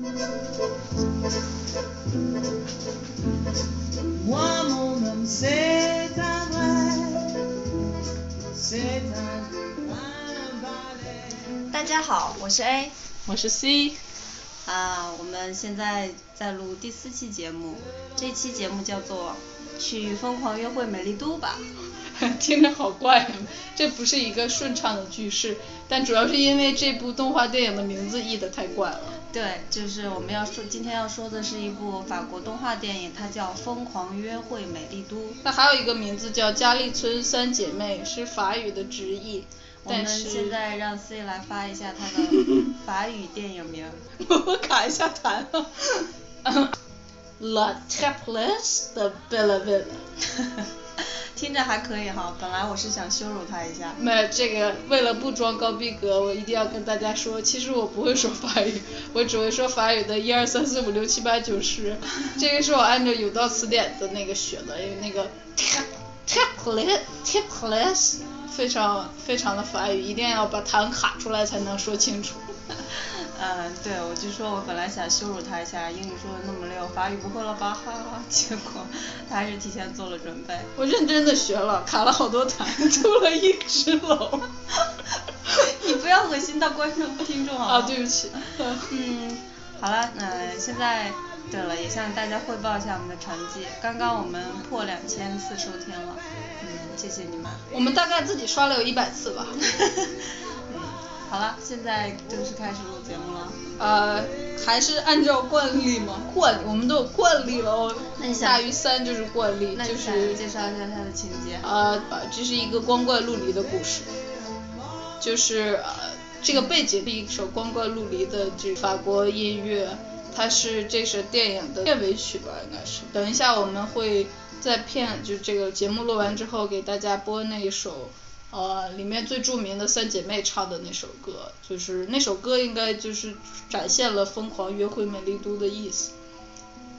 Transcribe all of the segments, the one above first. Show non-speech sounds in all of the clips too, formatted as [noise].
Moi, mon homme, c'est un vrai, c'est un, un balai. 大家好，我是 A 我是 C，啊，我们现在在录第四期节目，这期节目叫做《去疯狂约会美丽都吧》。[laughs] 听着好怪啊，这不是一个顺畅的句式，但主要是因为这部动画电影的名字译的太怪了。对，就是我们要说今天要说的是一部法国动画电影，它叫《疯狂约会美丽都》。那还有一个名字叫《佳丽村三姐妹》，是法语的直译，我们现在让 C 来发一下它的 [laughs] 法语电影名。[laughs] 我卡一下痰了。[laughs] La Tapless de Belleville。听着还可以哈，本来我是想羞辱他一下。没这个为了不装高逼格，我一定要跟大家说，其实我不会说法语，我只会说法语的一二三四五六七八九十。[laughs] 这个是我按照有道词典的那个学的，因为那个 tap tapless tapless 非常非常的法语，一定要把痰卡出来才能说清楚。[laughs] 嗯，对，我就说我本来想羞辱他一下，英语说的那么溜，法语不会了吧？[laughs] 哈哈，结果他还是提前做了准备。我认真的学了，卡了好多团，出了一只楼。[laughs] 你不要恶心到观众听众好吗？啊，对不起。嗯，好了，那现在对了，也向大家汇报一下我们的成绩。刚刚我们破两千次收听了，嗯，谢谢你们。我们大概自己刷了有一百次吧。[laughs] 嗯，好了，现在正式开始录节目了。呃，还是按照惯例嘛，惯例我们都有惯例了哦那你。想大于三就是惯例，就那你想是介绍一下它的情节？呃，呃这是一个光怪陆离的故事，就是呃，这个背景是一首光怪陆离的这法国音乐，它是这是电影的片尾曲吧，应该是。等一下我们会在片就这个节目录完之后给大家播那一首。呃，里面最著名的三姐妹唱的那首歌，就是那首歌应该就是展现了疯狂约会美丽都的意思。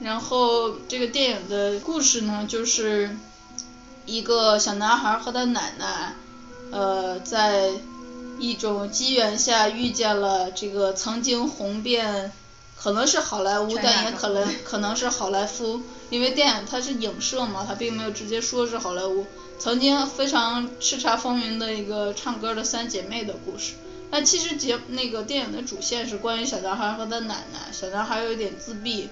然后这个电影的故事呢，就是一个小男孩和他奶奶，呃，在一种机缘下遇见了这个曾经红遍，可能是好莱坞，但也可能可能是好莱坞，因为电影它是影射嘛，它并没有直接说是好莱坞。曾经非常叱咤风云的一个唱歌的三姐妹的故事。那其实节那个电影的主线是关于小男孩和他奶奶，小男孩有一点自闭，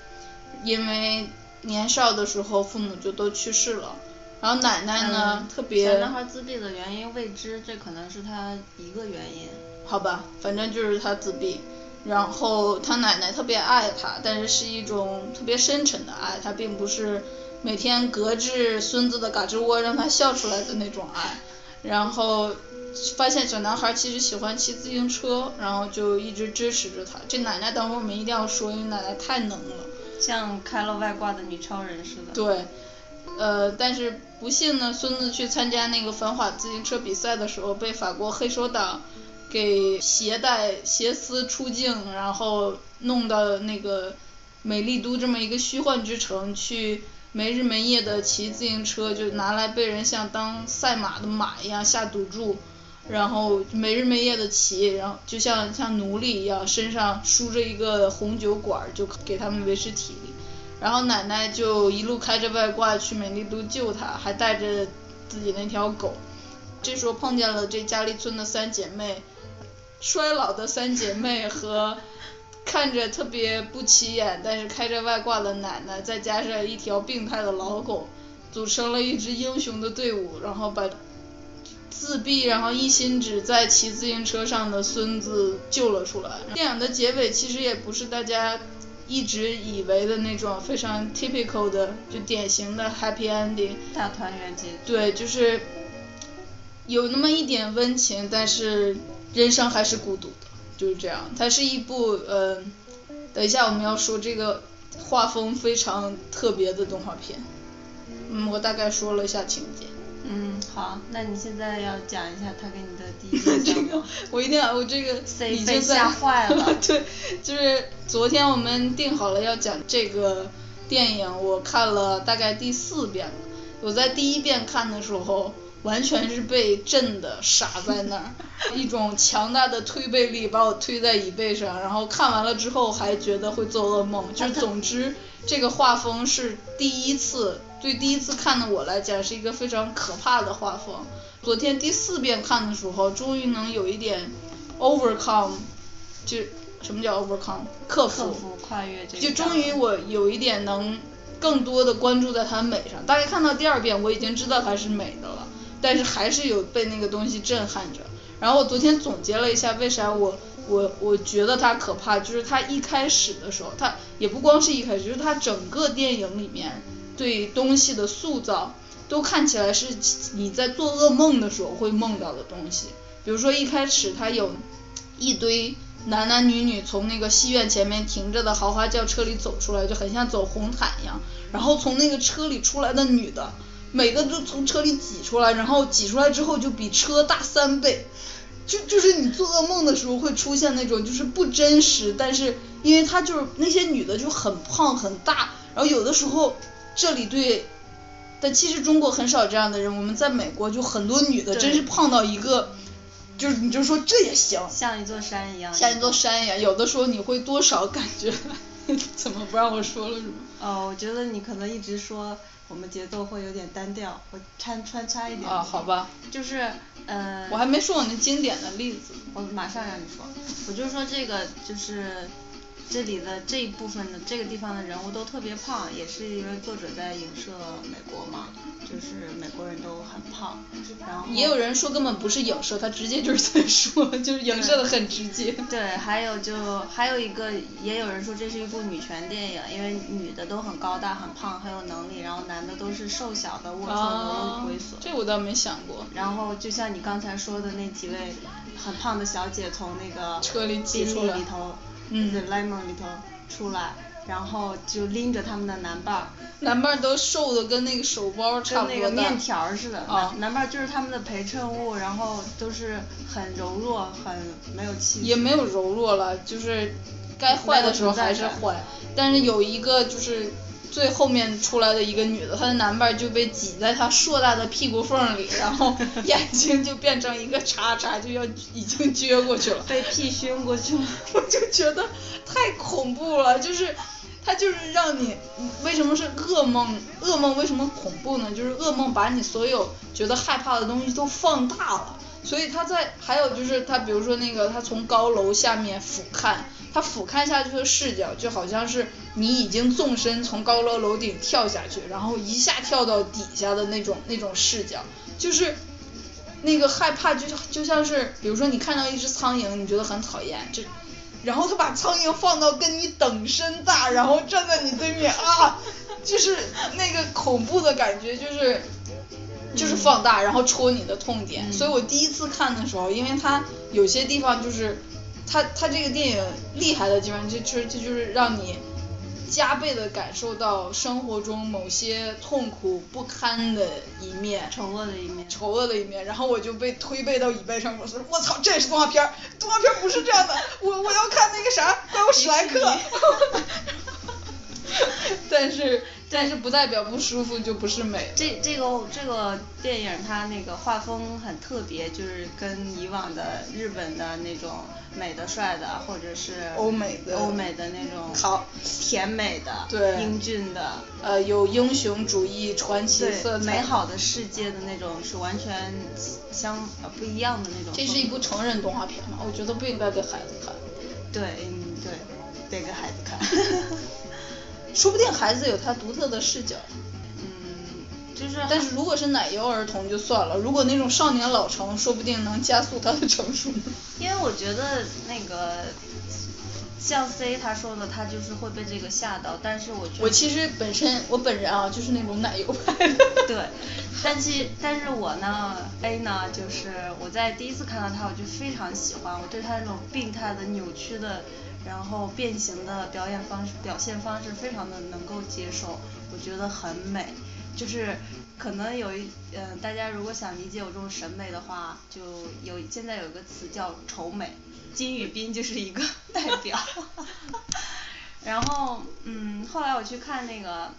因为年少的时候父母就都去世了，然后奶奶呢、嗯特别小男孩自闭的原因未知，这可能是他一个原因。好吧，反正就是他自闭，然后他奶奶特别爱他，但是是一种特别深沉的爱，他并不是每天隔着孙子的嘎吱窝让他笑出来的那种爱，然后发现小男孩其实喜欢骑自行车，然后就一直支持着他。这奶奶等会儿我们一定要说，因为奶奶太能了。像开了外挂的女超人似的。对，呃，但是不幸呢，孙子去参加那个反法自行车比赛的时候，被法国黑手党给携带挟私出境，然后弄到那个美丽都这么一个虚幻之城去。没日没夜的骑自行车，就拿来被人像当赛马的马一样下赌注，然后没日没夜的骑，然后就像像奴隶一样，身上梳着一个红酒管，就给他们维持体力。然后奶奶就一路开着外挂去美丽都救他，还带着自己那条狗。这时候碰见了这佳丽村的三姐妹，衰老的三姐妹和看着特别不起眼，但是开着外挂的奶奶，再加上一条病态的老狗，组成了一支英雄的队伍，然后把自闭然后一心只在骑自行车上的孙子救了出来。电影的结尾其实也不是大家一直以为的那种非常 typical 的，就典型的 happy ending。大团圆结局。对，就是有那么一点温情，但是人生还是孤独的，就是这样。它是一部呃，等一下我们要说这个画风非常特别的动画片。嗯，我大概说了一下情节。嗯，好，那你现在要讲一下他给你的第一 [laughs] 印这个象？我一定要，我这个已经吓坏了 [laughs] 对，就是昨天我们定好了要讲这个电影，我看了大概第四遍了。我在第一遍看的时候，完全是被震的傻在那儿，[laughs] 一种强大的推背力把我推在椅背上，然后看完了之后还觉得会做噩梦，就是总之这个画风是第一次，对第一次看的我来讲是一个非常可怕的画风。昨天第四遍看的时候，终于能有一点 overcome，就什么叫 overcome？克服。克服跨越这个。就终于我有一点能更多的关注在它美上，大概看到第二遍我已经知道它是美的了。但是还是有被那个东西震撼着。然后我昨天总结了一下，为啥我我我觉得它可怕，就是它一开始的时候，它也不光是一开始，就是它整个电影里面对东西的塑造，都看起来是你在做噩梦的时候会梦到的东西。比如说一开始它有一堆男男女女从那个戏院前面停着的豪华轿车里走出来，就很像走红毯一样。然后从那个车里出来的女的。每个都从车里挤出来，然后挤出来之后就比车大三倍，就就是你做噩梦的时候会出现那种就是不真实，但是因为他就是那些女的就很胖很大，然后有的时候这里对，但其实中国很少这样的人，我们在美国就很多女的真是胖到一个，就是你就说这也行，像一座山一样，像一座山一样，有的时候你会多少感觉，[laughs] 怎么不让我说了是吗？哦，我觉得你可能一直说。我们节奏会有点单调，我穿穿插一点。啊，好吧。就是，呃。我还没说我那经典的例子。我马上让你说。我就说这个就是。这里的这一部分的这个地方的人物都特别胖，也是因为作者在影射美国嘛，就是美国人都很胖。然后也有人说根本不是影射，他直接就是在说，就是影射的很直接。对，还有就还有一个，也有人说这是一部女权电影，因为女的都很高大、很胖、很有能力，然后男的都是瘦小的、龌龊的、猥琐。这我倒没想过。然后就像你刚才说的那几位很胖的小姐从那个车里挤出来。里头。嗯，lemon 里头出来，然后就拎着他们的男伴儿，男伴儿都瘦的跟那个手包差不多跟那个面条似的。啊。男伴儿就是他们的陪衬物，然后都是很柔弱，很没有气。也没有柔弱了，就是该坏的时候还是坏，但是有一个就是。最后面出来的一个女的，她的男伴就被挤在她硕大的屁股缝里，然后 [laughs] 眼睛就变成一个叉叉，就要已经撅过去了。被 [laughs] 屁熏过去了。[laughs] 我就觉得太恐怖了，就是他就是让你，为什么是噩梦？噩梦为什么恐怖呢？就是噩梦把你所有觉得害怕的东西都放大了。所以他在还有就是他比如说那个他从高楼下面俯瞰。他俯瞰下去的视角就好像是你已经纵身从高楼楼顶跳下去，然后一下跳到底下的那种那种视角，就是那个害怕，就就像是比如说你看到一只苍蝇，你觉得很讨厌，就然后他把苍蝇放到跟你等身大，然后站在你对面啊，就是那个恐怖的感觉，就是就是放大，然后戳你的痛点。所以我第一次看的时候，因为它有些地方就是。他他这个电影厉害的地方，就就这就是让你加倍的感受到生活中某些痛苦不堪的一面，丑恶的一面，丑恶的一面。然后我就被推背到椅背上，我说我操，这也是动画片儿，动画片儿不是这样的，我我要看那个啥，怪物史莱克。[laughs] [laughs] 但是。但是不代表不舒服就不是美。这这个这个电影它那个画风很特别，就是跟以往的日本的那种美的帅的，或者是欧美的欧美的那种好甜美的对英俊的呃有英雄主义传奇色彩美好的世界的那种是完全相呃不一样的那种。这是一部成人动画片嘛？我觉得不应该给孩子看。对嗯对，得给孩子看。[laughs] 说不定孩子有他独特的视角，嗯，就是，但是如果是奶油儿童就算了，如果那种少年老成，说不定能加速他的成熟。因为我觉得那个像 C 他说的，他就是会被这个吓到，但是我觉得我其实本身我本人啊就是那种奶油派的。对，[laughs] 但其但是我呢 A 呢就是我在第一次看到他我就非常喜欢，我对他那种病态的扭曲的。然后变形的表演方式、表现方式非常的能够接受，我觉得很美。就是可能有一，嗯，大家如果想理解我这种审美的话，就有现在有一个词叫丑美，金宇彬就是一个 [laughs] 代表。[laughs] 然后，嗯，后来我去看那个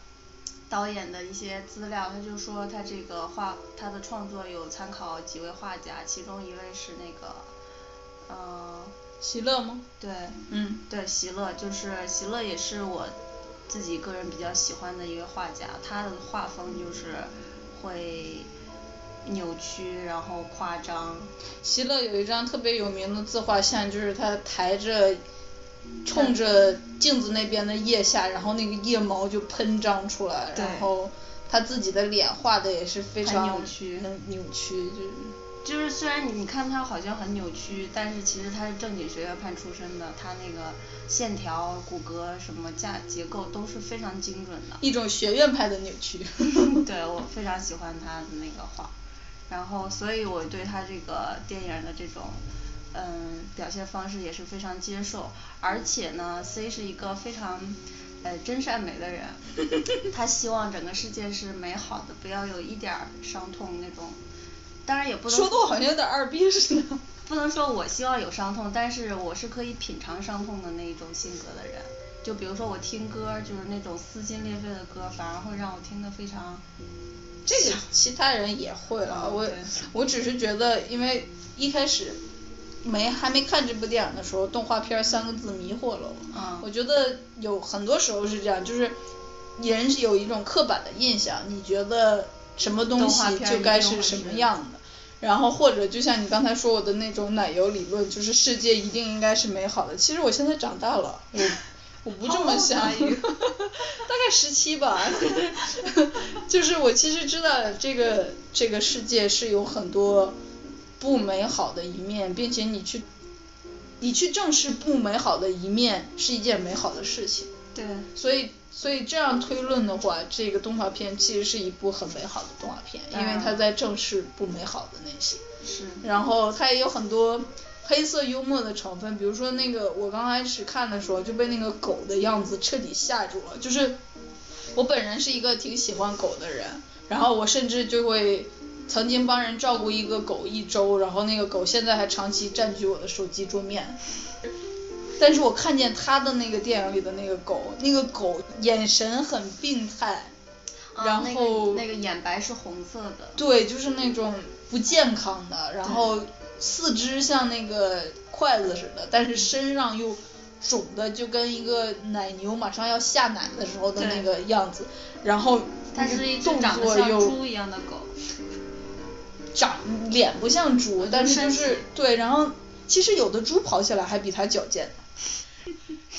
导演的一些资料，他就说他这个画他的创作有参考几位画家，其中一位是那个，呃，席勒吗？对，嗯，对，席勒就是席勒也是我自己个人比较喜欢的一个画家，他的画风就是会扭曲，然后夸张。席勒有一张特别有名的自画像，就是他抬着。冲着镜子那边的腋下，然后那个腋毛就喷张出来，然后他自己的脸画的也是非常扭曲，扭曲就是就是虽然你看他好像很扭曲，但是其实他是正经学院派出身的，他那个线条、骨骼什么架结构都是非常精准的。一种学院派的扭曲。[laughs] [laughs] 对，我非常喜欢他的那个画，然后所以我对他这个电影的这种。嗯，表现方式也是非常接受，而且呢，C 是一个非常呃真善美的人，[laughs] 他希望整个世界是美好的，不要有一点伤痛那种。当然也不能说的我好像有点二逼似的。不能说我希望有伤痛，但是我是可以品尝伤痛的那一种性格的人。就比如说我听歌，就是那种撕心裂肺的歌，反而会让我听得非常。这个其他人也会了，我我只是觉得，因为一开始。没还没看这部电影的时候，动画片三个字迷惑了我。我觉得有很多时候是这样，就是人是有一种刻板的印象，你觉得什么东西就该是什么样的，然后或者就像你刚才说我的那种奶油理论，就是世界一定应该是美好的。其实我现在长大了，我我不这么想，[laughs] 大概十七吧，[laughs] 就是我其实知道这个这个世界是有很多。不美好的一面，并且你去，你去正视不美好的一面是一件美好的事情。对。所以，所以这样推论的话，这个动画片其实是一部很美好的动画片，因为它在正视不美好的那些。是。然后它也有很多黑色幽默的成分，比如说那个我刚开始看的时候就被那个狗的样子彻底吓住了，就是我本人是一个挺喜欢狗的人，然后我甚至就会。曾经帮人照顾一个狗一周，然后那个狗现在还长期占据我的手机桌面。但是我看见他的那个电影里的那个狗，那个狗眼神很病态，然后那个眼白是红色的。对，就是那种不健康的，然后四肢像那个筷子似的，但是身上又肿的就跟一个奶牛马上要下奶的时候的那个样子，然后它是一只长得像猪一样的狗。长脸不像猪，但是就是对，然后其实有的猪跑起来还比它矫健。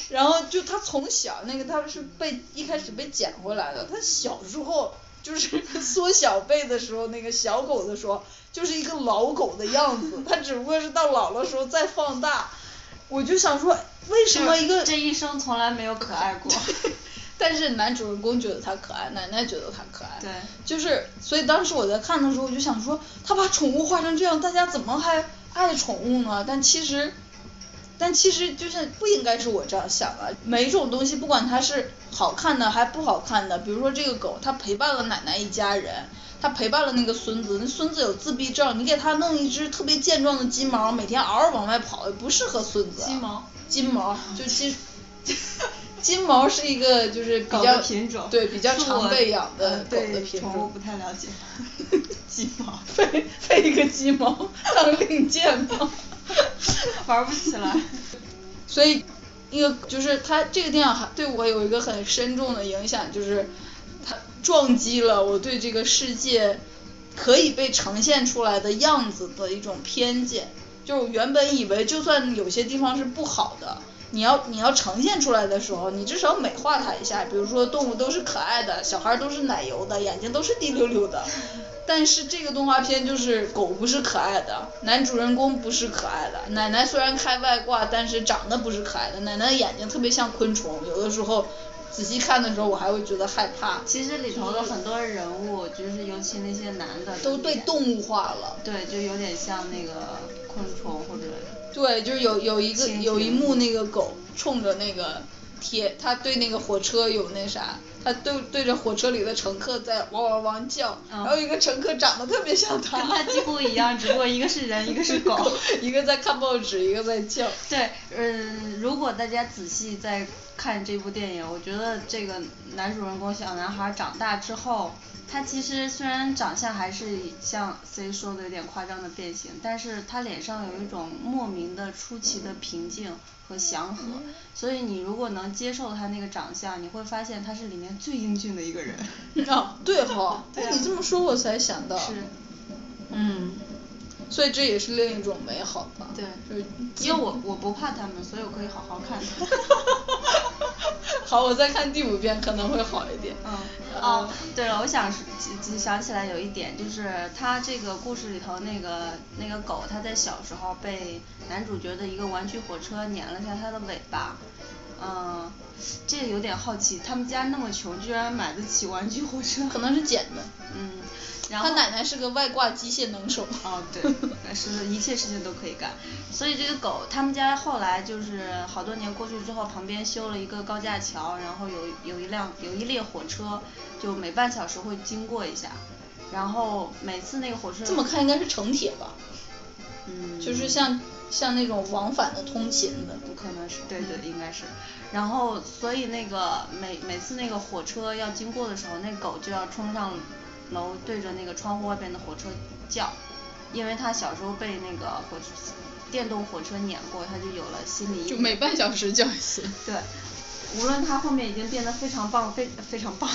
然后就他从小那个他是被一开始被捡回来的，他小时候就是 [laughs] 缩小被的时候那个小狗的时候就是一个老狗的样子，他只不过是到老了时候再放大。我就想说，为什么一个这一生从来没有可爱过？但是男主人公觉得他可爱，奶奶觉得他可爱。对。就是，所以当时我在看的时候，我就想说，他把宠物画成这样，大家怎么还爱宠物呢？但其实，但其实就是不应该是我这样想的。每一种东西，不管它是好看的还不好看的，比如说这个狗，它陪伴了奶奶一家人，它陪伴了那个孙子，那孙子有自闭症，你给他弄一只特别健壮的金毛，每天嗷嗷往外跑，也不适合孙子。金毛。金毛，就金。[laughs] 金毛是一个就是比较品种，对比较常被养的狗的品种。宠物不太了解。[laughs] 金毛，配配一个鸡毛当令箭吗？[laughs] 玩不起来。[laughs] 所以，那个就是它这个电影还对我有一个很深重的影响，就是它撞击了我对这个世界可以被呈现出来的样子的一种偏见。就原本以为就算有些地方是不好的。你要你要呈现出来的时候，你至少美化它一下，比如说动物都是可爱的，小孩都是奶油的，眼睛都是滴溜溜的。但是这个动画片就是狗不是可爱的，男主人公不是可爱的，奶奶虽然开外挂，但是长得不是可爱的，奶奶眼睛特别像昆虫，有的时候仔细看的时候我还会觉得害怕。其实里头的很多人物，就是尤其那些男的，都被动物化了。对，就有点像那个昆虫或者。对，就是有有一个有一幕那个狗冲着那个铁，它对那个火车有那啥，它对对着火车里的乘客在汪汪汪叫，然后一个乘客长得特别像他，跟他几乎一样，只不过一个是人，一个是狗，[laughs] 一个在看报纸，一个在叫。对，嗯，如果大家仔细在看这部电影，我觉得这个男主人公小男孩长大之后。他其实虽然长相还是像 C 说的有点夸张的变形，但是他脸上有一种莫名的出奇的平静和祥和，所以你如果能接受他那个长相，你会发现他是里面最英俊的一个人。啊，对哈，哎，你这么说我才想到。是。嗯。所以这也是另一种美好吧。对。因为我我不怕他们，所以我可以好好看。[laughs] 好，我再看第五遍可能会好一点。嗯。哦，对了，我想想起来有一点，就是他这个故事里头那个那个狗，它在小时候被男主角的一个玩具火车碾了下它的尾巴。嗯。这有点好奇，他们家那么穷，居然买得起玩具火车？可能是捡的。嗯。他奶奶是个外挂机械能手。哦，对，[laughs] 是一切事情都可以干。所以这个狗，他们家后来就是好多年过去之后，旁边修了一个高架桥，然后有有一辆有一列火车，就每半小时会经过一下，然后每次那个火车。这么看应该是城铁吧？嗯。就是像像那种往返的通勤的。不可能是，对对，应该是。然后所以那个每每次那个火车要经过的时候，那狗就要冲上。楼对着那个窗户外边的火车叫，因为他小时候被那个火车电动火车碾过，他就有了心理阴影。就每半小时叫一次。对，无论他后面已经变得非常棒，非非常棒，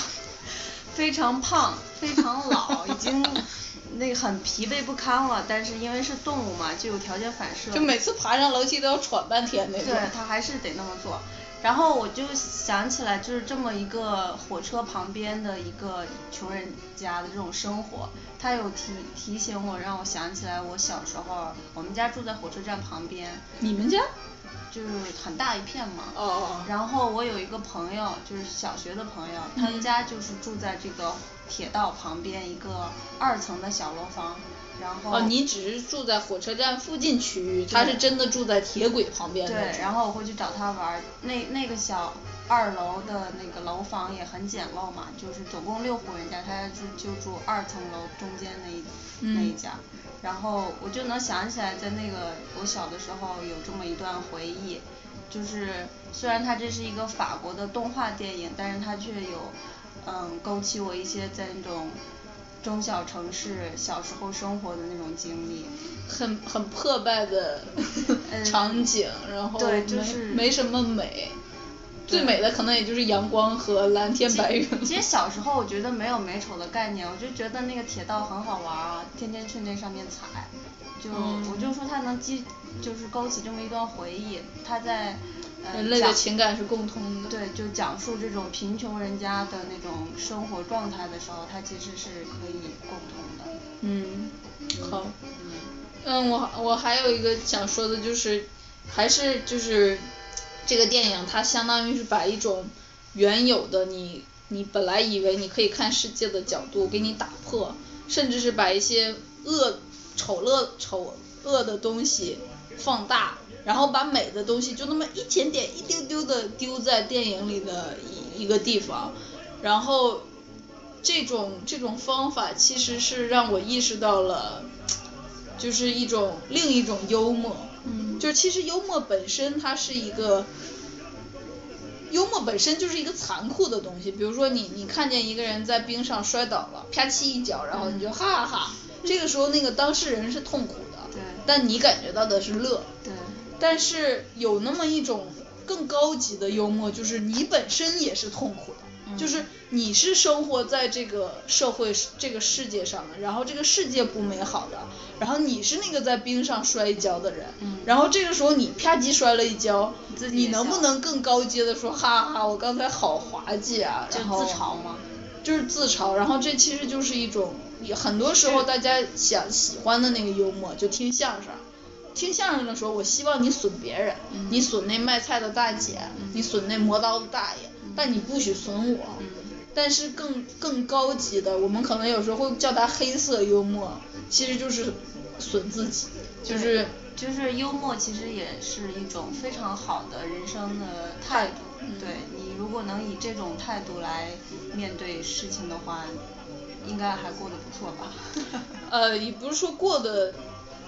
非常胖，非常老，已经那个很疲惫不堪了，但是因为是动物嘛，就有条件反射。就每次爬上楼梯都要喘半天那种。对他还是得那么做。然后我就想起来，就是这么一个火车旁边的一个穷人家的这种生活，他有提提醒我，让我想起来我小时候，我们家住在火车站旁边。你们家？就是很大一片嘛。哦哦。然后我有一个朋友，就是小学的朋友，他们家就是住在这个铁道旁边一个二层的小楼房。然后哦，你只是住在火车站附近区域，他是真的住在铁轨旁边。对，然后我会去找他玩。那那个小二楼的那个楼房也很简陋嘛，就是总共六户人家，他就就住二层楼中间那一那一家。然后我就能想起来，在那个我小的时候有这么一段回忆，就是虽然它这是一个法国的动画电影，但是它却有嗯勾起我一些在那种。中小城市小时候生活的那种经历，很很破败的 [laughs] 场景，然后对就是没什么美，最美的可能也就是阳光和蓝天白云。其。实小时候我觉得没有美丑的概念，我就觉得那个铁道很好玩啊，天天去那上面踩，就我就说他能激就是勾起这么一段回忆，他在。人类的情感是共通的。对，就讲述这种贫穷人家的那种生活状态的时候，他其实是可以共通的。嗯，好。嗯，我我还有一个想说的就是，还是就是这个电影它相当于是把一种原有的你你本来以为你可以看世界的角度给你打破，甚至是把一些恶丑恶丑恶的东西放大。然后把美的东西就那么一点点、一丢丢的丢在电影里的一一个地方，然后这种这种方法其实是让我意识到了，[tsk] 就是一种另一种幽默，嗯，就其实幽默本身它是一个，幽默本身就是一个残酷的东西，比如说你你看见一个人在冰上摔倒了，啪叽一脚，然后你就哈哈哈，这个时候那个当事人是痛苦的，对，但你感觉到的是乐，对。但是有那么一种更高级的幽默，就是你本身也是痛苦的，就是你是生活在这个社会这个世界上的，然后这个世界不美好的，然后你是那个在冰上摔一跤的人，然后这个时候你啪叽摔了一跤，你能不能更高阶的说哈哈，我刚才好滑稽啊，就自嘲吗？就是自嘲，然后这其实就是一种，很多时候大家想喜欢的那个幽默，就听相声。听相声的时候，我希望你损别人，你损那卖菜的大姐，你损那磨刀的大爷，但你不许损我。但是更更高级的，我们可能有时候会叫它黑色幽默，其实就是损自己，就是就是幽默，其实也是一种非常好的人生的态度。对你如果能以这种态度来面对事情的话，应该还过得不错吧？[laughs] 呃，也不是说过得，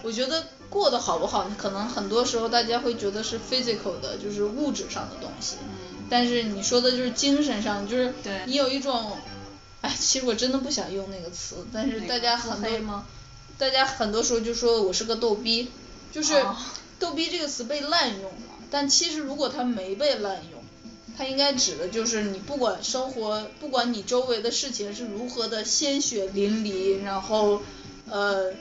我觉得过得好不好，可能很多时候大家会觉得是 physical 的，就是物质上的东西。嗯。但是你说的就是精神上，就是对你有一种，哎，其实我真的不想用那个词，但是大家很多，吗？大家很多时候就说我是个逗逼，就是哦逗逼这个词被滥用了，但其实如果它没被滥用，它应该指的就是你不管生活，不管你周围的事情是如何的鲜血淋漓，然后呃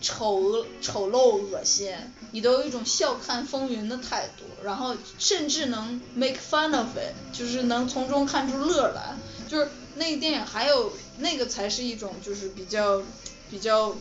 丑丑陋恶心，你都有一种笑看风云的态度，然后甚至能 make fun of it，就是能从中看出乐来，就是那个电影还有那个才是一种就是比较比较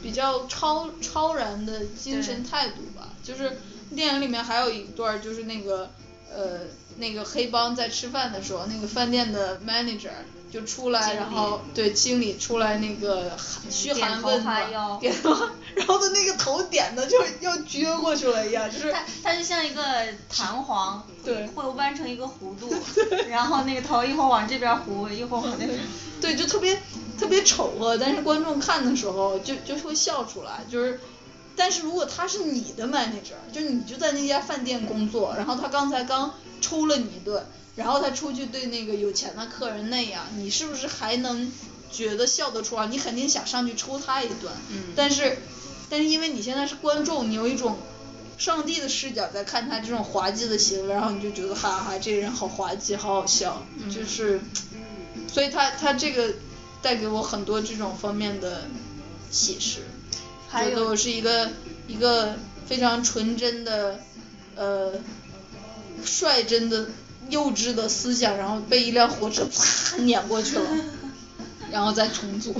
比较超超然的精神态度吧，就是电影里面还有一段就是那个呃那个黑帮在吃饭的时候，那个饭店的 manager 就出来，然后对经理出来那个嘘寒问暖，点头，[laughs] 然后他那个头点的就要撅过去了一样，就是他他就像一个弹簧，对会弯成一个弧度，[laughs] 然后那个头一会儿往这边弧，一会儿往那边。对，就特别特别丑恶，但是观众看的时候就就会笑出来，就是，但是如果他是你的 manager，就你就在那家饭店工作，然后他刚才刚抽了你一顿，然后他出去对那个有钱的客人那样，你是不是还能觉得笑得出来？你肯定想上去抽他一顿，嗯但是但是因为你现在是观众，你有一种。上帝的视角在看他这种滑稽的行为，然后你就觉得哈哈，这个人好滑稽，好好笑，嗯就是，所以他他这个带给我很多这种方面的启示，还有觉得我是一个一个非常纯真的呃率真的幼稚的思想，然后被一辆火车啪 [laughs] 碾过去了，然后再重组。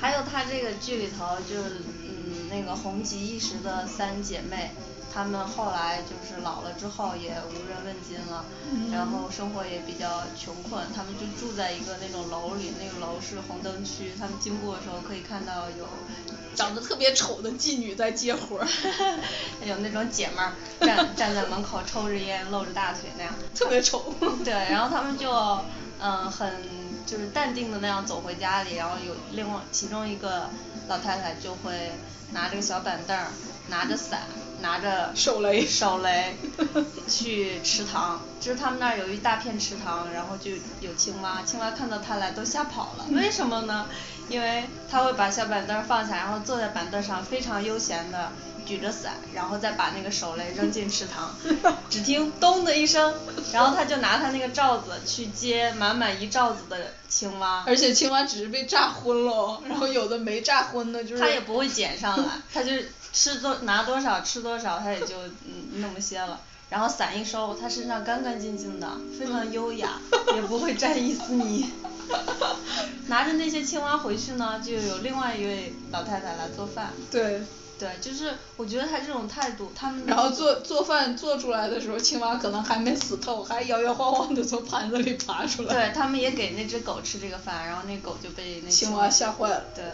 还有他这个剧里头就嗯那个红极一时的三姐妹，她们后来就是老了之后也无人问津了，嗯。然后生活也比较穷困，他们就住在一个那种楼里，那个楼是红灯区，他们经过的时候可以看到有长得特别丑的妓女在接活儿，[laughs] 有那种姐们儿站站在门口抽着烟露着大腿那样，特别丑。[laughs] 对，然后他们就嗯很就是淡定的那样走回家里，然后有另外其中一个老太太就会拿着个小板凳儿，拿着伞，拿着手雷。手雷 [laughs] 去池塘，就是他们那儿有一大片池塘，然后就有青蛙，青蛙看到他来都吓跑了，为什么呢？因为他会把小板凳放下，然后坐在板凳上非常悠闲的举着伞，然后再把那个手雷扔进池塘，[laughs] 只听咚的一声，然后他就拿他那个罩子去接满满一罩子的青蛙，而且青蛙只是被炸昏了，然后有的没炸昏的，就是他也不会捡上来，[laughs] 他就吃多拿多少吃多少，他也就嗯那么些了。然后伞一收，他身上干干净净的，非常优雅，也不会沾一丝泥。[laughs] 拿着那些青蛙回去呢，就有另外一位老太太来做饭。对。对，就是我觉得他这种态度，他们然后做做饭做出来的时候，青蛙可能还没死透，还摇摇晃晃的从盘子里爬出来。对他们也给那只狗吃这个饭，然后那狗就被那青蛙吓坏了。对。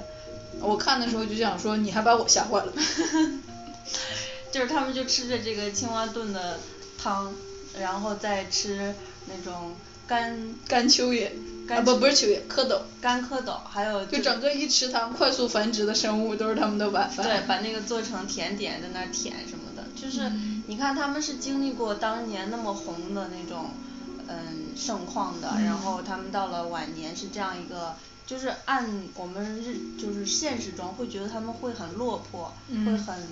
我看的时候就想说，你还把我吓坏了。[laughs] 就是他们就吃着这个青蛙炖的汤，然后再吃那种干干蚯蚓，干啊不不是蚯蚓，蝌蚪。干蝌蚪，还有就整个一池塘快速繁殖的生物都是他们的晚饭。对，把那个做成甜点在那儿舔什么的，就是、嗯你看他们是经历过当年那么红的那种嗯盛况的，嗯然后他们到了晚年是这样一个。就是按我们日就是现实中会觉得他们会很落魄，嗯会很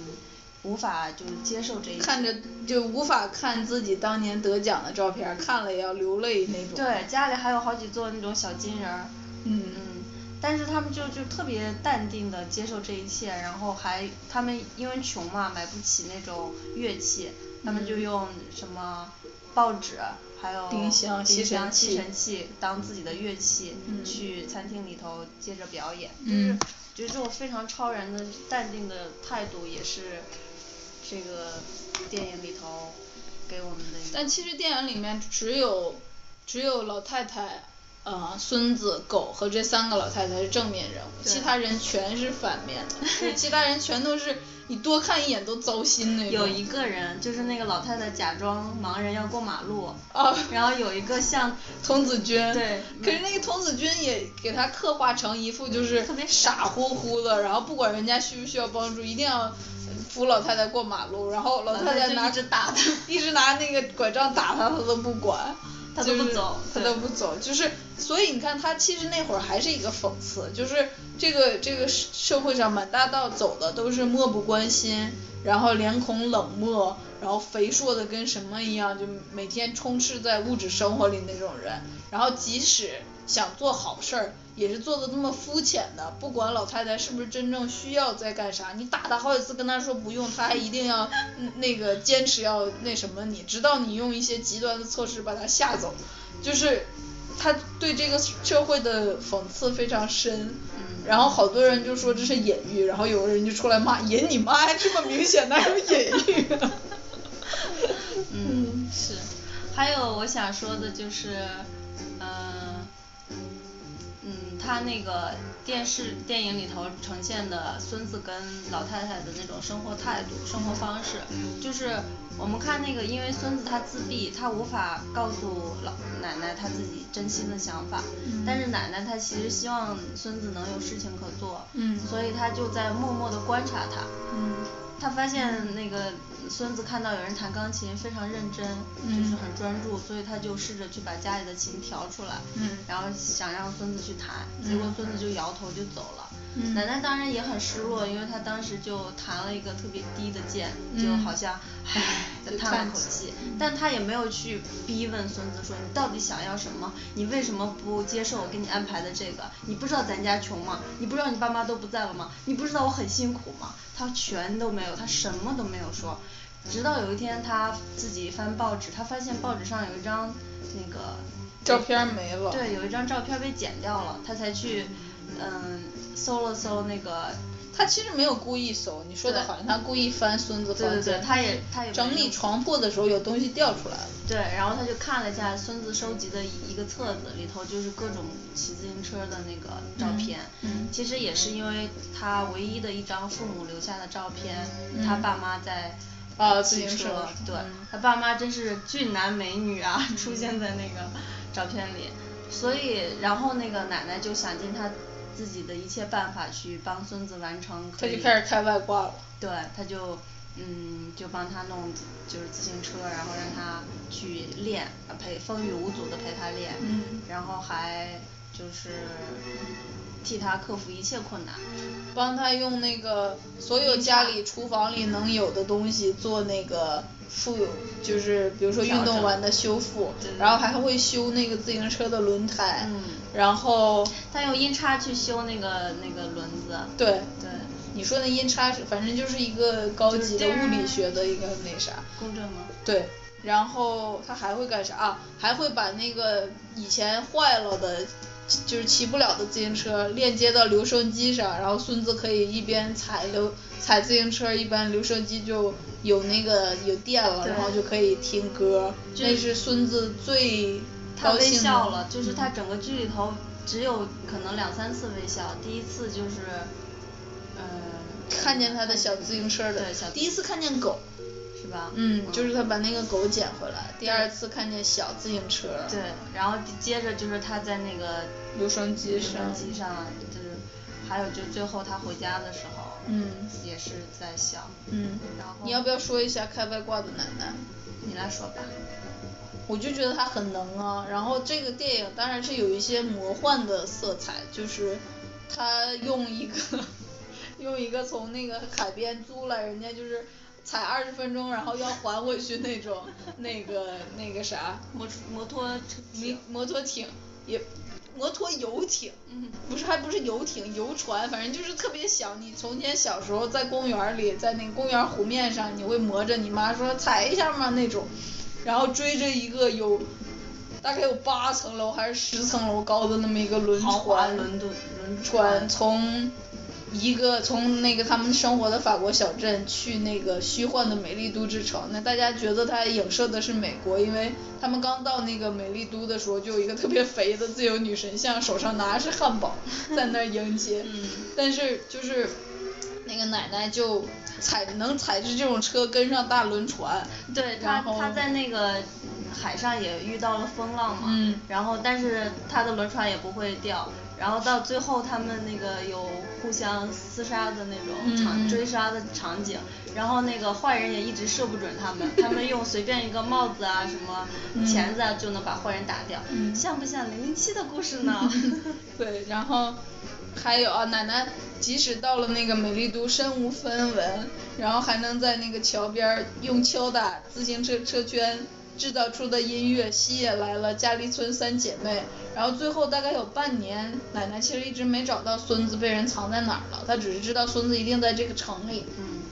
无法就是接受这一。看着就无法看自己当年得奖的照片，看了也要流泪那种。对，家里还有好几座那种小金人儿。嗯嗯，但是他们就就特别淡定的接受这一切，然后还他们因为穷嘛，买不起那种乐器，他们就嗯用什么报纸，还有冰箱吸尘器当自己的乐器，嗯去餐厅里头接着表演，嗯就是觉得这种非常超然的淡定的态度，也是这个电影里头给我们的。但其实电影里面只有只有老太太，呃孙子、狗和这三个老太太是正面人物，其他人全是反面的，[laughs] 就是其他人全都是你多看一眼都糟心那种。有一个人就是那个老太太假装盲人要过马路，啊，[laughs] 然后有一个像童子军，对可是那个童子军也给他刻画成一副就是特别傻乎乎的，然后不管人家需不需要帮助，一定要扶老太太过马路，然后老老太太拿着打他 [laughs] 一直拿那个拐杖打他，他都不管。他都不走他都不走，就是所以你看，他其实那会儿还是一个讽刺，就是这个这个社会上满大道走的都是漠不关心，然后脸孔冷漠，然后肥硕的跟什么一样，就每天充斥在物质生活里那种人，然后即使想做好事儿，也是做的那么肤浅的，不管老太太是不是真正需要在干啥，你打她好几次跟她说不用，她还一定要嗯那个坚持要那什么你，直到你用一些极端的措施把她吓走，就是他对这个社会的讽刺非常深。然后好多人就说这是隐喻，然后有人就出来骂隐你妈呀，这么明显哪有隐喻啊？嗯，是。还有我想说的就是，嗯、嗯，他那个电视电影里头呈现的孙子跟老太太的那种生活态度、生活方式，就是我们看那个，因为孙子他自闭，他无法告诉老奶奶他自己真心的想法，但是奶奶她其实希望孙子能有事情可做，嗯。所以他就在默默的观察他，嗯他发现那个孙子看到有人弹钢琴非常认真，就是很专注，所以他就试着去把家里的琴调出来，嗯然后想让孙子去弹，结果孙子就摇头就走了。嗯奶奶当然也很失落，因为她当时就弹了一个特别低的键，嗯就好像唉叹了口气，但她也没有去逼问孙子说你到底想要什么，你为什么不接受我给你安排的这个？你不知道咱家穷吗？你不知道你爸妈都不在了吗？你不知道我很辛苦吗？她全都没有，她什么都没有说。直到有一天，她自己翻报纸，她发现报纸上有一张那个照片没了。对，有一张照片被剪掉了，她才去嗯搜了搜那个他其实没有故意搜，你说的好像他故意翻孙子房间。对对对，她也他也整理床铺的时候有东西掉出来了。对，然后他就看了一下孙子收集的一一个册子，里头就是各种骑自行车的那个照片。嗯其实也是因为他唯一的一张父母留下的照片，他嗯爸妈在啊自行骑车，车对、嗯他爸妈真是俊男美女啊，出现在那个照片里。所以，然后那个奶奶就想尽她自己的一切办法去帮孙子完成可他以。就开始开外挂了。对，他就嗯就帮他弄就是自行车，然后让他去练，呃陪风雨无阻的陪他练，嗯然后还就是替他克服一切困难。帮他用那个所有家里厨房里能有的东西做那个复，就是比如说运动完的修复然后还会修那个自行车的轮胎，嗯然后他用音叉去修那个那个轮子。对对。你说那音叉是反正就是一个高级的物理学的一个那啥，公正吗？对，然后他还会干啥啊？还会把那个以前坏了的，就是骑不了的自行车链接到留声机上，然后孙子可以一边踩留踩自行车，一边留声机就有那个有电了，然后就可以听歌。那是孙子最他微高兴的笑了，就是他嗯整个剧里头只有可能两三次微笑，第一次就是，嗯。看见他的小自行车的第一次看见狗。是吧？嗯，就是他把那个狗捡回来。第二次看见小自行车，对，然后接着就是他在那个留声机留上声机上，就是还有就最后他回家的时候，嗯也是在想。嗯然后，你要不要说一下开外挂的奶奶？你来说吧。我就觉得他很能啊，然后这个电影当然是有一些魔幻的色彩，就是他用一个 [laughs] 用一个从那个海边租来，人家就是踩二十分钟，然后要还回去那种那个那个啥摩摩托车摩摩托艇也摩托游艇，嗯不是还不是游艇游船，反正就是特别小。你从前小时候在公园里，在那个公园湖面上，你会磨着你妈说踩一下嘛那种，然后追着一个有大概有八层楼还是十层楼高的那么一个轮船，轮渡轮船从一个从那个他们生活的法国小镇去那个虚幻的美丽都之城，那大家觉得它影射的是美国，因为他们刚到那个美丽都的时候，就有一个特别肥的自由女神像，手上拿的是汉堡，[laughs] 在那儿迎接，但是就是那个奶奶就踩能踩着这种车跟上大轮船，对他他在那个海上也遇到了风浪嘛，嗯。然后但是他的轮船也不会掉，然后到最后他们那个有互相厮杀的那种场、嗯。追杀的场景，然后那个坏人也一直射不准他们，他们用随便一个帽子啊什么钳子啊就能把坏人打掉，嗯。像不像零零七的故事呢？[laughs] 对，然后还有啊，奶奶即使到了那个美丽都身无分文，然后还能在那个桥边用敲打自行车车圈制造出的音乐吸引来了家里村三姐妹，然后最后大概有半年，奶奶其实一直没找到孙子被人藏在哪儿了，她只是知道孙子一定在这个城里。嗯。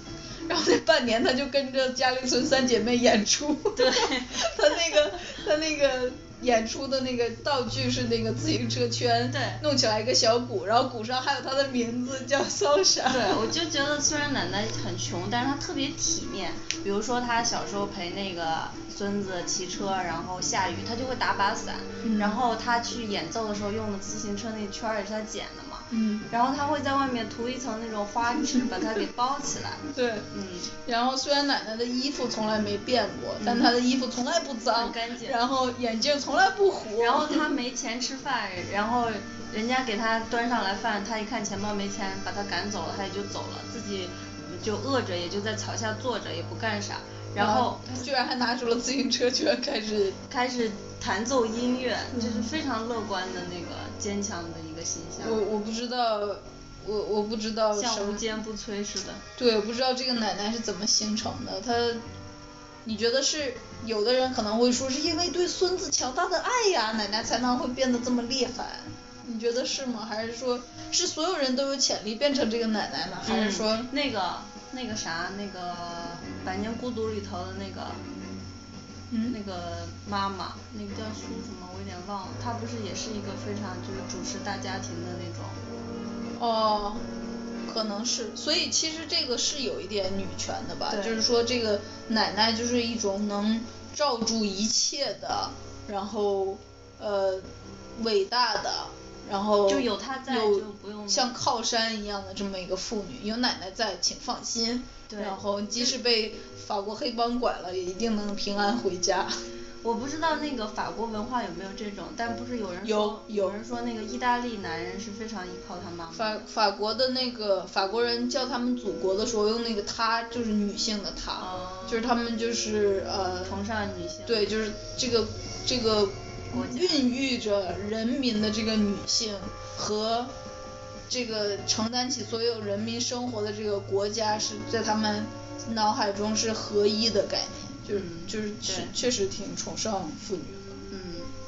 然后那半年，她就跟着家里村三姐妹演出。对她那个她那个演出的那个道具是那个自行车圈，对弄起来一个小鼓，然后鼓上还有他的名字叫骚莎。对，我就觉得虽然奶奶很穷，但是她特别体面。比如说她小时候陪那个孙子骑车，然后下雨，她就会打把伞。嗯然后她去演奏的时候用的自行车那圈儿也是她捡的嘛。嗯然后他会在外面涂一层那种花纸，把它给包起来。对。嗯。然后虽然奶奶的衣服从来没变过，但她的衣服从来不脏，很干净然后眼镜从来不糊。然后她没钱吃饭，然后人家给她端上来饭，她一看钱包没钱，把她赶走了，她也就走了，自己就饿着，也就在桥下坐着，也不干啥。然后他居然还拿出了自行车居然开始开始弹奏音乐，就是非常乐观的那个坚强的一个形象。我我不知道，我我不知道像无坚不摧似的。对，我不知道这个奶奶是怎么形成的，她，你觉得是有的人可能会说是因为对孙子强大的爱呀，奶奶才能会变得这么厉害，你觉得是吗？还是说是所有人都有潜力变成这个奶奶呢？还是说、嗯、那个那个啥那个《百年孤独》里头的那个，嗯，那个妈妈，那个叫苏什么，我有点忘了，她不是也是一个非常就是主持大家庭的那种。哦。可能是，所以其实这个是有一点女权的吧，就是说这个奶奶就是一种能罩住一切的，然后呃伟大的，然后就有她在就不用像靠山一样的这么一个妇女，有奶奶在，请放心。对然后即使被法国黑帮拐了，也一定能平安回家。[laughs] 我不知道那个法国文化有没有这种，但不是有人说有有人说那个意大利男人是非常依靠他妈妈。法法国的那个法国人叫他们祖国的时候用那个她就是女性的她，哦就是他们就是呃崇尚女性。对，就是这个这个国家孕育着人民的这个女性和这个承担起所有人民生活的这个国家是在他们脑海中是合一的概念，就是嗯就是确确实挺崇尚妇女的。嗯。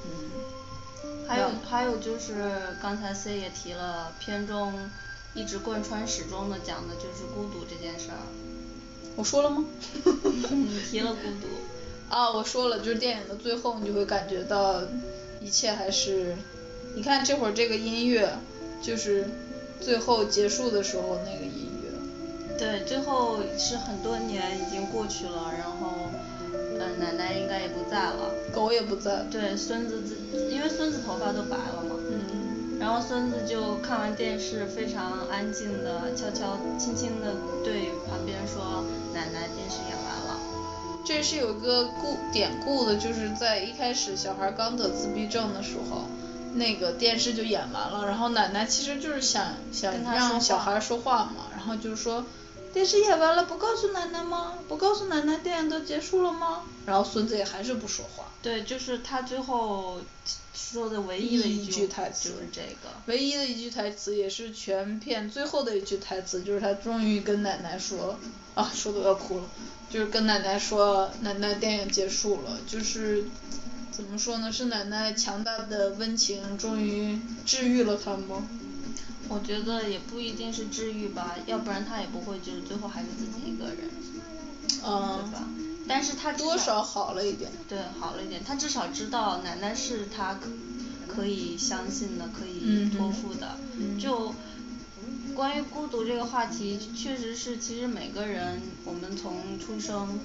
嗯。还有还有就是刚才 C 也提了，片中一直贯穿始终的讲的就是孤独这件事儿。我说了吗？[laughs] 你提了孤独。啊，我说了，就是电影的最后，你就会感觉到一切还是，你看这会儿这个音乐，就是最后结束的时候那个音乐。对，最后是很多年已经过去了，然后，嗯、奶奶应该也不在了。狗也不在。对，孙子自，因为孙子头发都白了嘛。嗯。然后孙子就看完电视，非常安静的、悄悄、轻轻的对旁边说：“奶奶，电视演完了。”这是有一个故典故的，就是在一开始小孩刚得自闭症的时候，那个电视就演完了，然后奶奶其实就是想想让小孩说话嘛，然后就是说电视演完了不告诉奶奶吗？不告诉奶奶电影都结束了吗？然后孙子也还是不说话。对，就是他最后说的唯一的一句句台词就是这个。唯一的一句台词，也是全片最后的一句台词，就是他终于跟奶奶说，啊，说的我要哭了，就是跟奶奶说，奶奶电影结束了，就是怎么说呢？是奶奶强大的温情终于治愈了他吗？我觉得也不一定是治愈吧，要不然他也不会就是最后还是自己一个人，嗯对，吧？但是他多少好了一点。对好了一点，他至少知道奶奶是他可可以相信的，可以嗯托付的。嗯就关于孤独这个话题，确实是其实每个人我们从出生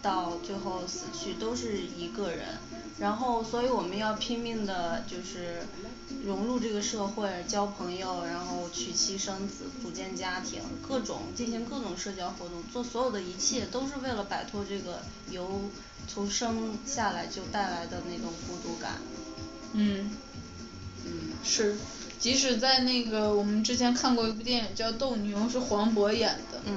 到最后死去都是一个人，然后所以我们要拼命的就是融入这个社会，交朋友，然后娶妻生子，组建家庭，各种进行各种社交活动，做所有的一切都是为了摆脱这个由从生下来就带来的那种孤独感。嗯，嗯，是，即使在那个我们之前看过一部电影叫《斗牛》，是黄渤演的。嗯。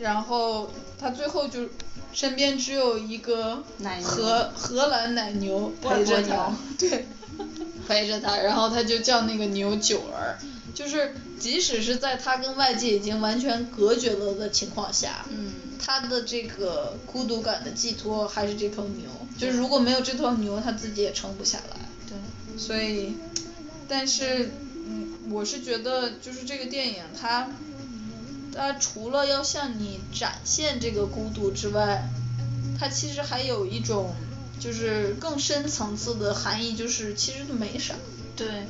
然后他最后就身边只有一个奶荷荷兰奶牛陪着他对，[laughs] 陪着他，然后他就叫那个牛九儿，就是即使是在他跟外界已经完全隔绝了的情况下，嗯他的这个孤独感的寄托还是这头牛，就是如果没有这头牛，他自己也撑不下来。对。所以，但是，嗯，我是觉得就是这个电影它，它除了要向你展现这个孤独之外，它其实还有一种就是更深层次的含义，就是其实没啥。对，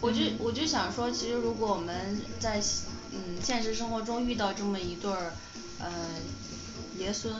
我就我就想说，其实如果我们在嗯现实生活中遇到这么一对儿，呃，爷孙，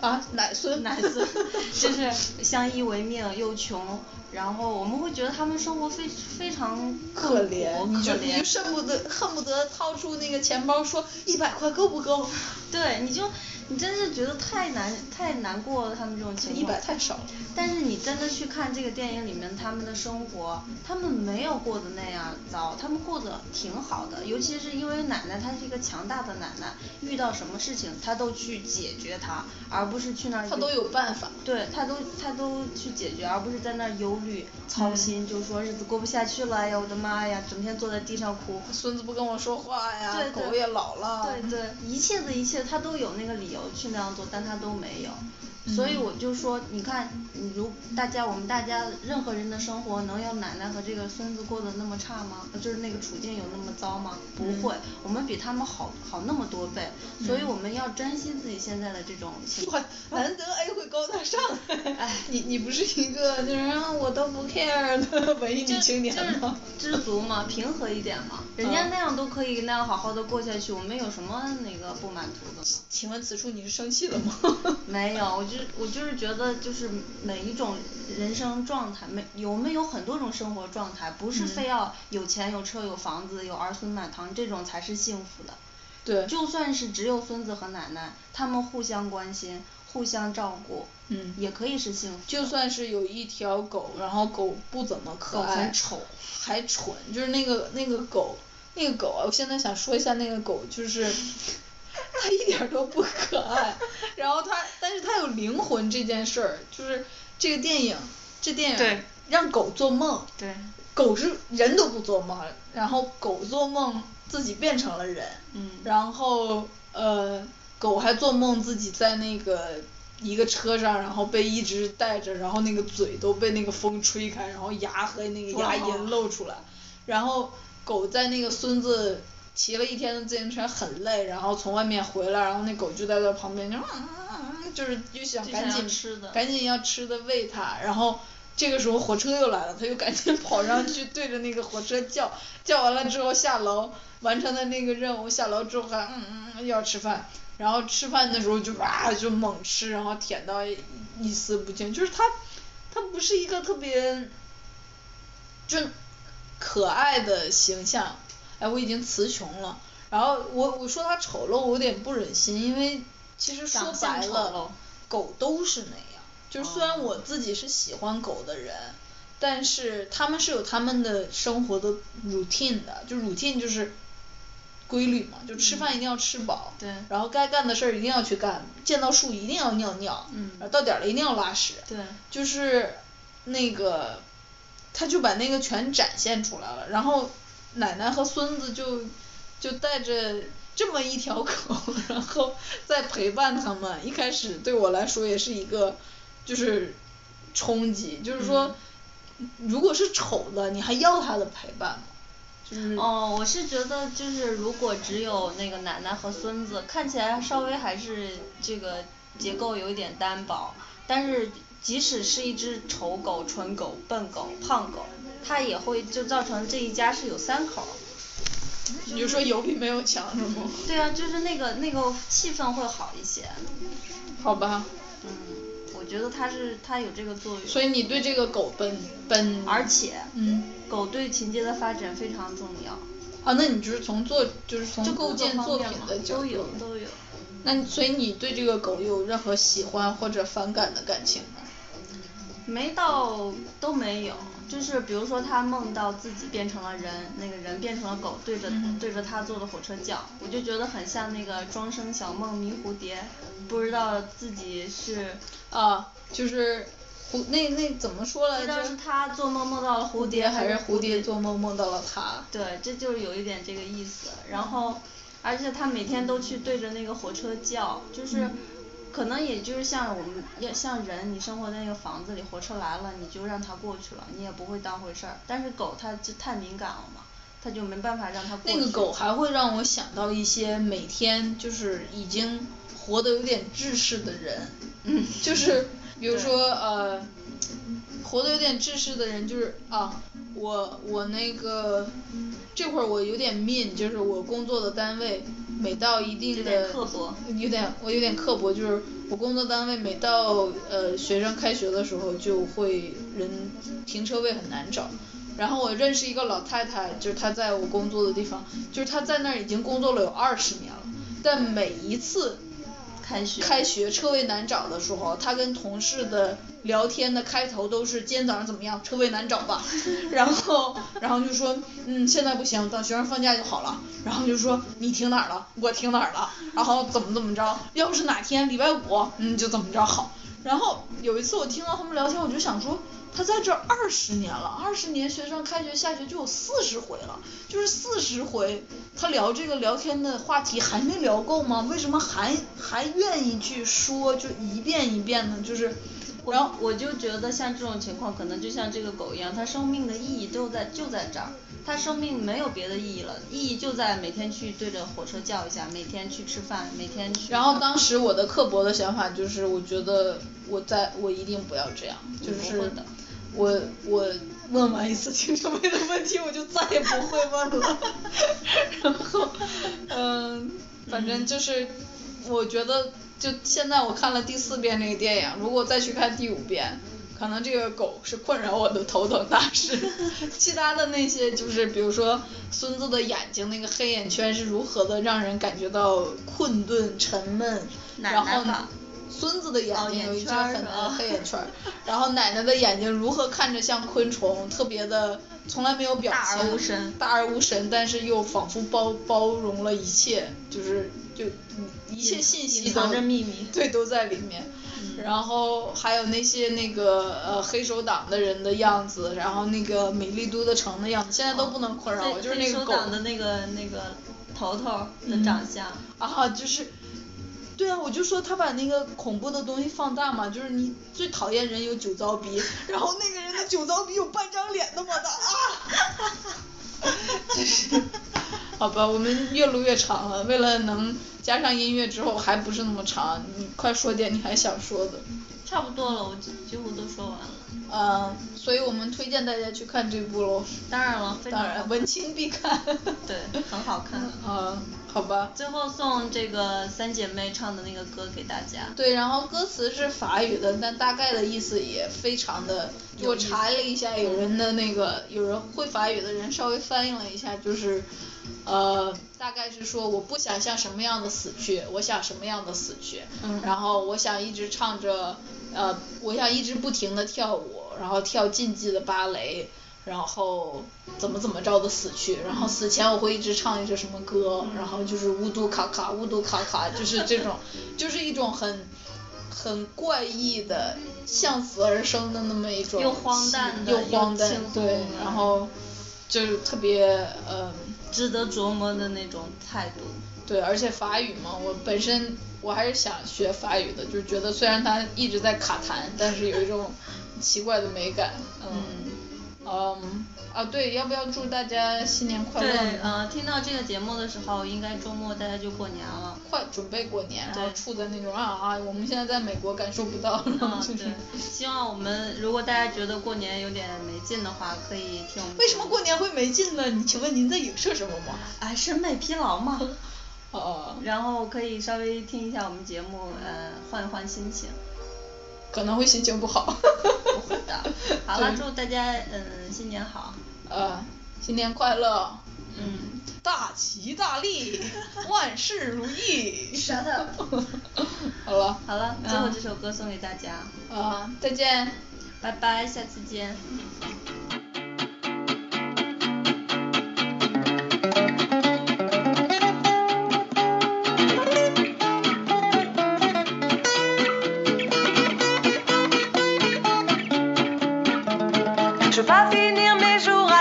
啊，奶孙。奶孙，[laughs] 就是相依为命又穷，然后我们会觉得他们生活非非常可怜，怜，你就可怜你就，恨不得恨不得掏出那个钱包说一百块够不够？对，你就你真是觉得太难太难过了，他们这种情况。一百太少了。但是你真的去看这个电影里面他们的生活，他们没有过得那样糟，他们过得挺好的。尤其是因为奶奶她是一个强大的奶奶，遇到什么事情她都去解决它，而不是去那儿。她都有办法。对，她都她都去解决，而不是在那儿忧虑操心，就说日子过不下去了，哎呀我的妈呀，整天坐在地上哭。孙子不跟我说话呀，对对狗也老了。对对，[laughs] 一切的一切他都有那个理由去那样做，但他都没有。所以我就说，你看，你如大家我们大家任何人的生活能有奶奶和这个孙子过得那么差吗？就是那个处境有那么糟吗？不会，我们比他们好好那么多倍。所以我们要珍惜自己现在的这种情况。难得 A 会高大上。[laughs] 哎，你你不是一个就是我都不 care 的文艺女青年吗？知足嘛，平和一点嘛。人家那样都可以那样好好的过下去，我们有什么那个不满足的吗？请问此处你是生气了吗？[laughs] 没有，我就我就是觉得就是每一种人生状态，没有我们有很多种生活状态，不是非要有钱有车有房子有儿孙满堂这种才是幸福的。对。就算是只有孙子和奶奶，他们互相关心，互相照顾，嗯，也可以是幸福。就算是有一条狗，然后狗不怎么可爱，狗很丑，还蠢，就是那个那个狗，那个狗啊，我现在想说一下那个狗，就是。[laughs] [laughs] 它一点都不可爱，然后他，但是他有灵魂这件事儿，就是这个电影，这电影让狗做梦，对，狗是人都不做梦，然后狗做梦自己变成了人，嗯，然后呃，狗还做梦自己在那个一个车上，然后被一直带着，然后那个嘴都被那个风吹开，然后牙和那个牙龈露出来，然后狗在那个孙子。骑了一天的自行车很累，然后从外面回来，然后那狗就在它旁边就，就是就想赶紧赶紧要吃的喂它，然后这个时候火车又来了，它又赶紧跑上去对着那个火车叫，叫完了之后下楼完成了那个任务，下楼之后还嗯嗯嗯要吃饭，然后吃饭的时候就哇就猛吃，然后舔到一丝不净，就是它它不是一个特别就可爱的形象。哎，我已经词穷了。然后我我说它丑陋，我有点不忍心，因为其实说白了，狗都是那样。就是虽然我自己是喜欢狗的人，但是他们是有他们的生活的 routine 的，就 routine 就是规律嘛，就吃饭一定要吃饱，对，然后该干的事儿一定要去干，见到树一定要尿尿，嗯，到点了一定要拉屎，对，就是那个，他就把那个全展现出来了，然后。奶奶和孙子就就带着这么一条狗，[laughs] 然后再陪伴他们。一开始对我来说也是一个就是冲击，就是说，如果是丑的，你还要他的陪伴吗？就是哦，我是觉得就是如果只有那个奶奶和孙子，看起来稍微还是这个结构有一点单薄，但是即使是一只丑狗、蠢狗、笨狗、胖狗。它也会就造成这一家是有三口，你就说有比没有强是吗？对啊，就是那个那个气氛会好一些。好吧。嗯，我觉得它是它有这个作用。所以你对这个狗本本，而且，嗯，狗对情节的发展非常重要。啊，那你就是从做就是从就构建作品的角度，都有都有。那所以你对这个狗有任何喜欢或者反感的感情吗？没到都没有，就是比如说他梦到自己变成了人，那个人变成了狗，对着对着他坐的火车叫，我就觉得很像那个庄生晓梦迷蝴蝶，不知道自己是啊，就是蝴那那怎么说来着？不知道是他做梦梦到了蝴蝶，还是蝴蝶做梦梦到了他？对，这就是有一点这个意思。然后，而且他每天都去对着那个火车叫，就是。可能也就是像我们，要像人，你生活在那个房子里，火车来了，你就让它过去了，你也不会当回事儿。但是狗它就太敏感了嘛，它就没办法让它过去。那个狗还会让我想到一些每天就是已经活得有点志士的人，就是比如说呃，活得有点志士的人就是啊，我我那个这会儿我有点 mean，就是我工作的单位。每到一定的有点我有点刻薄，就是我工作单位每到呃学生开学的时候就会人停车位很难找，然后我认识一个老太太，就是她在我工作的地方，就是她在那儿已经工作了有二十年了，但每一次。开学。开学车位难找的时候，他跟同事的聊天的开头都是今天早上怎么样，车位难找吧，[laughs] 然后然后就说嗯现在不行，等学生放假就好了，然后就说你停哪儿了，我停哪儿了，然后怎么怎么着，要是哪天礼拜五嗯就怎么着好，然后有一次我听到他们聊天，我就想说。他在这二十年了，二十年学生开学下学就有四十回了，就是四十回，他聊这个聊天的话题还没聊够吗？为什么还还愿意去说，就一遍一遍的，就是，然后我就觉得像这种情况，可能就像这个狗一样，它生命的意义都在就在这儿，它生命没有别的意义了，意义就在每天去对着火车叫一下，每天去吃饭，每天去。然后当时我的刻薄的想法就是，我觉得我在我一定不要这样，就是。我我问完一次青春妹的问题，我就再也不会问了。[laughs] 然后，嗯，反正就是，我觉得就现在我看了第四遍这个电影，如果再去看第五遍，可能这个狗是困扰我的头等大事。[laughs] 其他的那些就是，比如说孙子的眼睛那个黑眼圈是如何的让人感觉到困顿沉闷，然后。孙子的眼睛有一圈很大的黑眼圈，然后奶奶的眼睛如何看着像昆虫，特别的从来没有表情，大而无神，大而无神，但是又仿佛包包容了一切，就是就一切信息藏着秘密，[laughs] 对都在里面。然后还有那些那个呃黑手党的人的样子，然后那个美丽都的城的样子，现在都不能困扰我，就是那个狗的那个那个头头的长相啊，就是。对啊，我就说他把那个恐怖的东西放大嘛，就是你最讨厌人有酒糟鼻，然后那个人的酒糟鼻有半张脸那么大啊！真是，好吧，我们越录越长了，为了能加上音乐之后还不是那么长，你快说点你还想说的。差不多了，我几乎都说完了。嗯，所以我们推荐大家去看这部喽。当然了，当然，文青必看。[laughs] 对，很好看。[laughs] 嗯，好吧。最后送这个三姐妹唱的那个歌给大家。对，然后歌词是法语的，但大概的意思也非常的。我查了一下，有人的那个，有人会法语的人稍微翻译了一下，就是。呃，大概是说我不想像什么样的死去，我想什么样的死去，然后我想一直唱着，呃，我想一直不停的跳舞，然后跳竞技的芭蕾，然后怎么怎么着的死去，然后死前我会一直唱一首什么歌，然后就是乌嘟卡卡乌嘟卡卡，就是这种，就是一种很很怪异的向死而生的那么一种，又荒诞的，又荒诞，对，然后就是特别呃。值得琢磨的那种态度。对，而且法语嘛，我本身我还是想学法语的，就是觉得虽然它一直在卡痰，但是有一种奇怪的美感。嗯。嗯，啊对，要不要祝大家新年快乐？呃，听到这个节目的时候，应该周末大家就过年了。快准备过年，然后对处在那种啊啊，我们现在在美国感受不到，然后嗯，就是对，希望我们如果大家觉得过年有点没劲的话，可以听我们。为什么过？年会没劲呢？你请问您在影射什么吗？啊，审美疲劳嘛。[laughs] 哦，然后可以稍微听一下我们节目，呃，换一换心情。可能会心情不好。不会的。好了，祝大家嗯新年好。呃，新年快乐，嗯。大吉大利，[laughs] 万事如意。Shut [laughs] up 好了，好了，最后嗯这首歌送给大家，啊，再见。拜拜，下次见。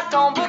tomber.